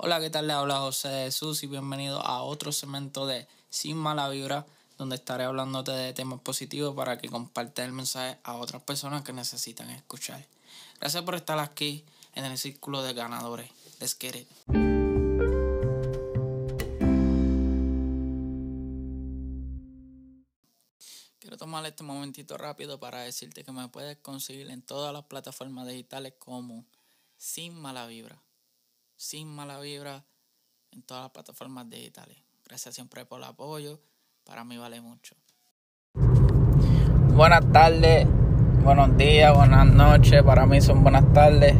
Hola, ¿qué tal? Le habla José de Jesús y bienvenido a otro segmento de Sin Mala Vibra, donde estaré hablándote de temas positivos para que compartas el mensaje a otras personas que necesitan escuchar. Gracias por estar aquí en el círculo de ganadores. Let's get. Quiero tomar este momentito rápido para decirte que me puedes conseguir en todas las plataformas digitales como Sin Mala Vibra sin mala vibra en todas las plataformas digitales. Gracias siempre por el apoyo, para mí vale mucho. Buenas tardes, buenos días, buenas noches, para mí son buenas tardes.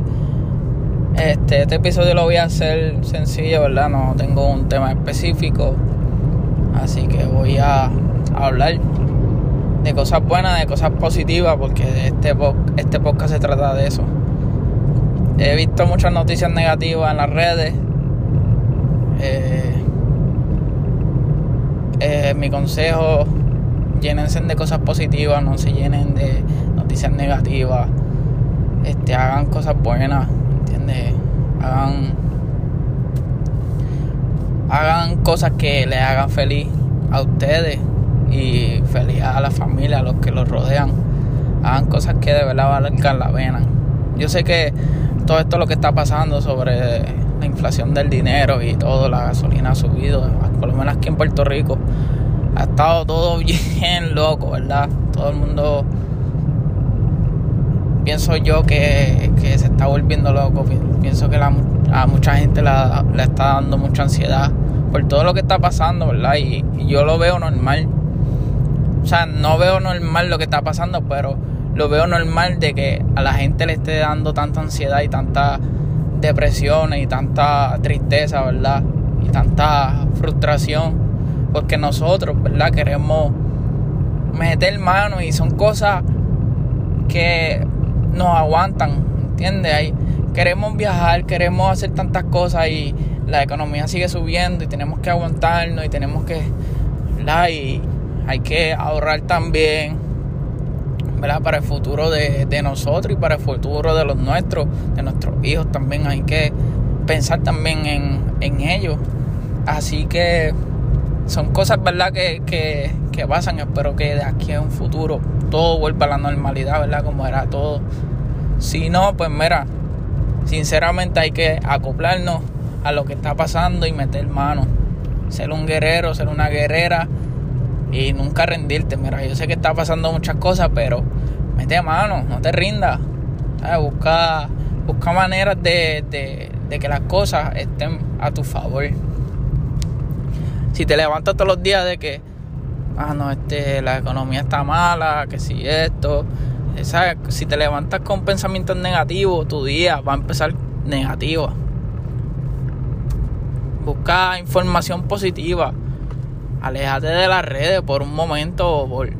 Este, este episodio lo voy a hacer sencillo, ¿verdad? No tengo un tema específico, así que voy a, hablar de cosas buenas, de cosas positivas, porque este, este podcast se trata de eso. He visto muchas noticias negativas en las redes. Eh, eh, mi consejo, llénense de cosas positivas, no se llenen de noticias negativas. Este, hagan cosas buenas, ¿entiendes? Hagan, hagan cosas que le hagan feliz a ustedes y feliz a la familia, a los que los rodean. Hagan cosas que de verdad valgan la pena. Yo sé que todo esto lo que está pasando sobre la inflación del dinero y todo, la gasolina ha subido, por lo menos aquí en Puerto Rico, ha estado todo bien loco, ¿verdad? Todo el mundo, pienso yo que, se está volviendo loco, pienso que a mucha gente le está dando mucha ansiedad por todo lo que está pasando, ¿verdad? y yo lo veo normal. O sea, no veo normal lo que está pasando, pero lo veo normal de que a la gente le esté dando tanta ansiedad y tanta depresión y tanta tristeza, ¿verdad? Y tanta frustración, porque nosotros, ¿verdad? Queremos meter mano y son cosas que nos aguantan, ¿entiendes? Ahí queremos viajar, queremos hacer tantas cosas y la economía sigue subiendo y tenemos que aguantarnos y tenemos que, ¿verdad? Y hay que ahorrar también para el futuro de, nosotros y para el futuro de los nuestros, de nuestros hijos también hay que pensar también en, ellos. Así que son cosas, ¿verdad? Que, que, que pasan. Espero que de aquí a un futuro todo vuelva a la normalidad, ¿verdad? Como era todo. Si no, pues mira, sinceramente hay que acoplarnos a lo que está pasando y meter mano. Ser un guerrero, ser una guerrera y nunca rendirte. Mira, yo sé que está pasando muchas cosas, pero mete mano, no te rindas. Busca, busca maneras de, que las cosas estén a tu favor. Si te levantas todos los días de que, ah, no, este, la economía está mala, que si esto, ¿sabes? si te levantas con pensamientos negativos, tu día va a empezar negativo. Busca información positiva Alejate de las redes por un momento, por,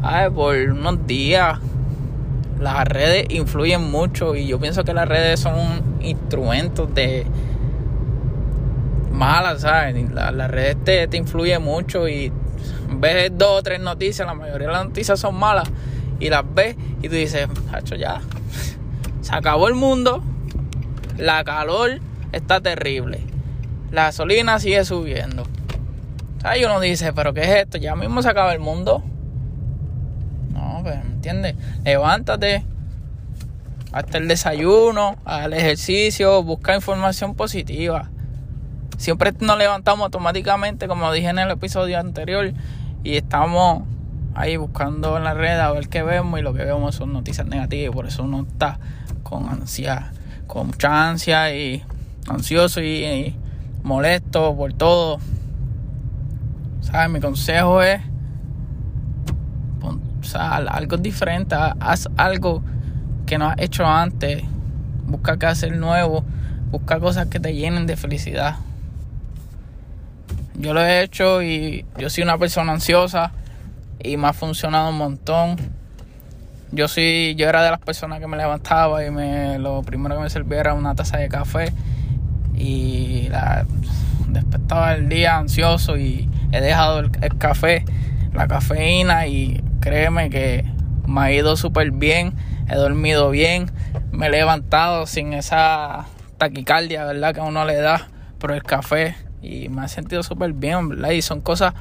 ¿sabes? por unos días. Las redes influyen mucho y yo pienso que las redes son instrumentos de malas, ¿sabes? Las redes te, te influyen mucho y ves dos o tres noticias, la mayoría de las noticias son malas y las ves y tú dices, hacho ya, se acabó el mundo, la calor está terrible, la gasolina sigue subiendo. Ahí uno dice, pero ¿qué es esto? Ya mismo se acaba el mundo. No, pues, ¿entiendes? Levántate, hasta el desayuno, al ejercicio, busca información positiva. Siempre nos levantamos automáticamente, como dije en el episodio anterior, y estamos ahí buscando en la red a ver qué vemos y lo que vemos son noticias negativas y por eso uno está con ansia, con mucha ansia y ansioso y molesto por todo. ¿Sabes? Mi consejo es, algo diferente, haz algo que no has hecho antes, busca qué hacer nuevo, busca cosas que te llenen de felicidad. Yo lo he hecho y yo soy una persona ansiosa y me ha funcionado un montón. Yo soy, yo era de las personas que me levantaba y me lo primero que me servía era una taza de café y la, despertaba el día ansioso y he dejado el, café, la cafeína y créeme que me ha ido súper bien, he dormido bien, me he levantado sin esa taquicardia, ¿verdad? Que uno le da por el café y me ha sentido súper bien, ¿verdad? Y son cosas,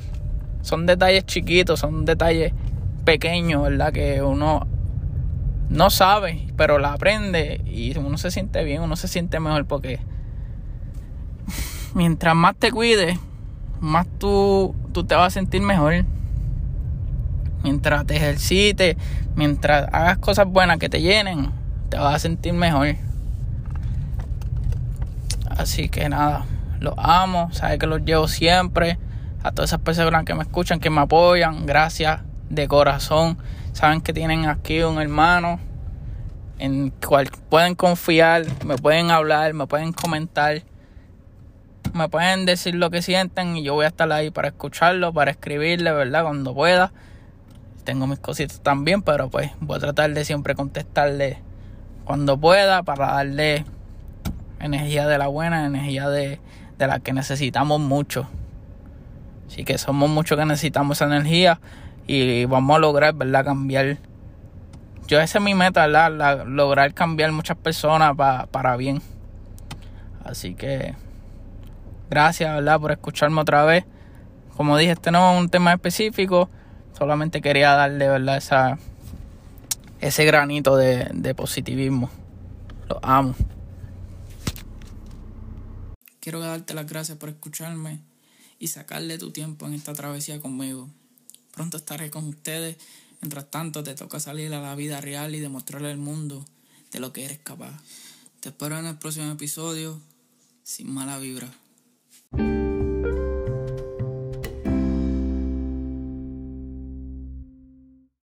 son detalles chiquitos, son detalles pequeños, ¿verdad? Que uno no sabe, pero la aprende y uno se siente bien, uno se siente mejor porque mientras más te cuides, más tú, tú te vas a sentir mejor. Mientras te ejercites, mientras hagas cosas buenas que te llenen, te vas a sentir mejor. Así que nada, los amo, sabes que los llevo siempre. A todas esas personas que me escuchan, que me apoyan, gracias de corazón. Saben que tienen aquí un hermano en cual pueden confiar, me pueden hablar, me pueden comentar, me pueden decir lo que sienten y yo voy a estar ahí para escucharlo, para escribirle, ¿verdad? Cuando pueda. Tengo mis cositas también, pero pues voy a tratar de siempre contestarle cuando pueda para darle energía de la buena, energía de, de la que necesitamos mucho. Así que somos muchos que necesitamos esa energía y vamos a lograr, ¿verdad? Cambiar. Yo esa es mi meta, ¿verdad? lograr cambiar muchas personas para bien. Así que gracias, ¿verdad? Por escucharme otra vez. Como dije, este no es un tema específico. Solamente quería darle, ¿verdad? Esa, ese granito de, positivismo. Lo amo. Quiero darte las gracias por escucharme y sacarle tu tiempo en esta travesía conmigo. Pronto estaré con ustedes. Mientras tanto, te toca salir a la vida real y demostrarle al mundo de lo que eres capaz. Te espero en el próximo episodio. Sin mala vibra.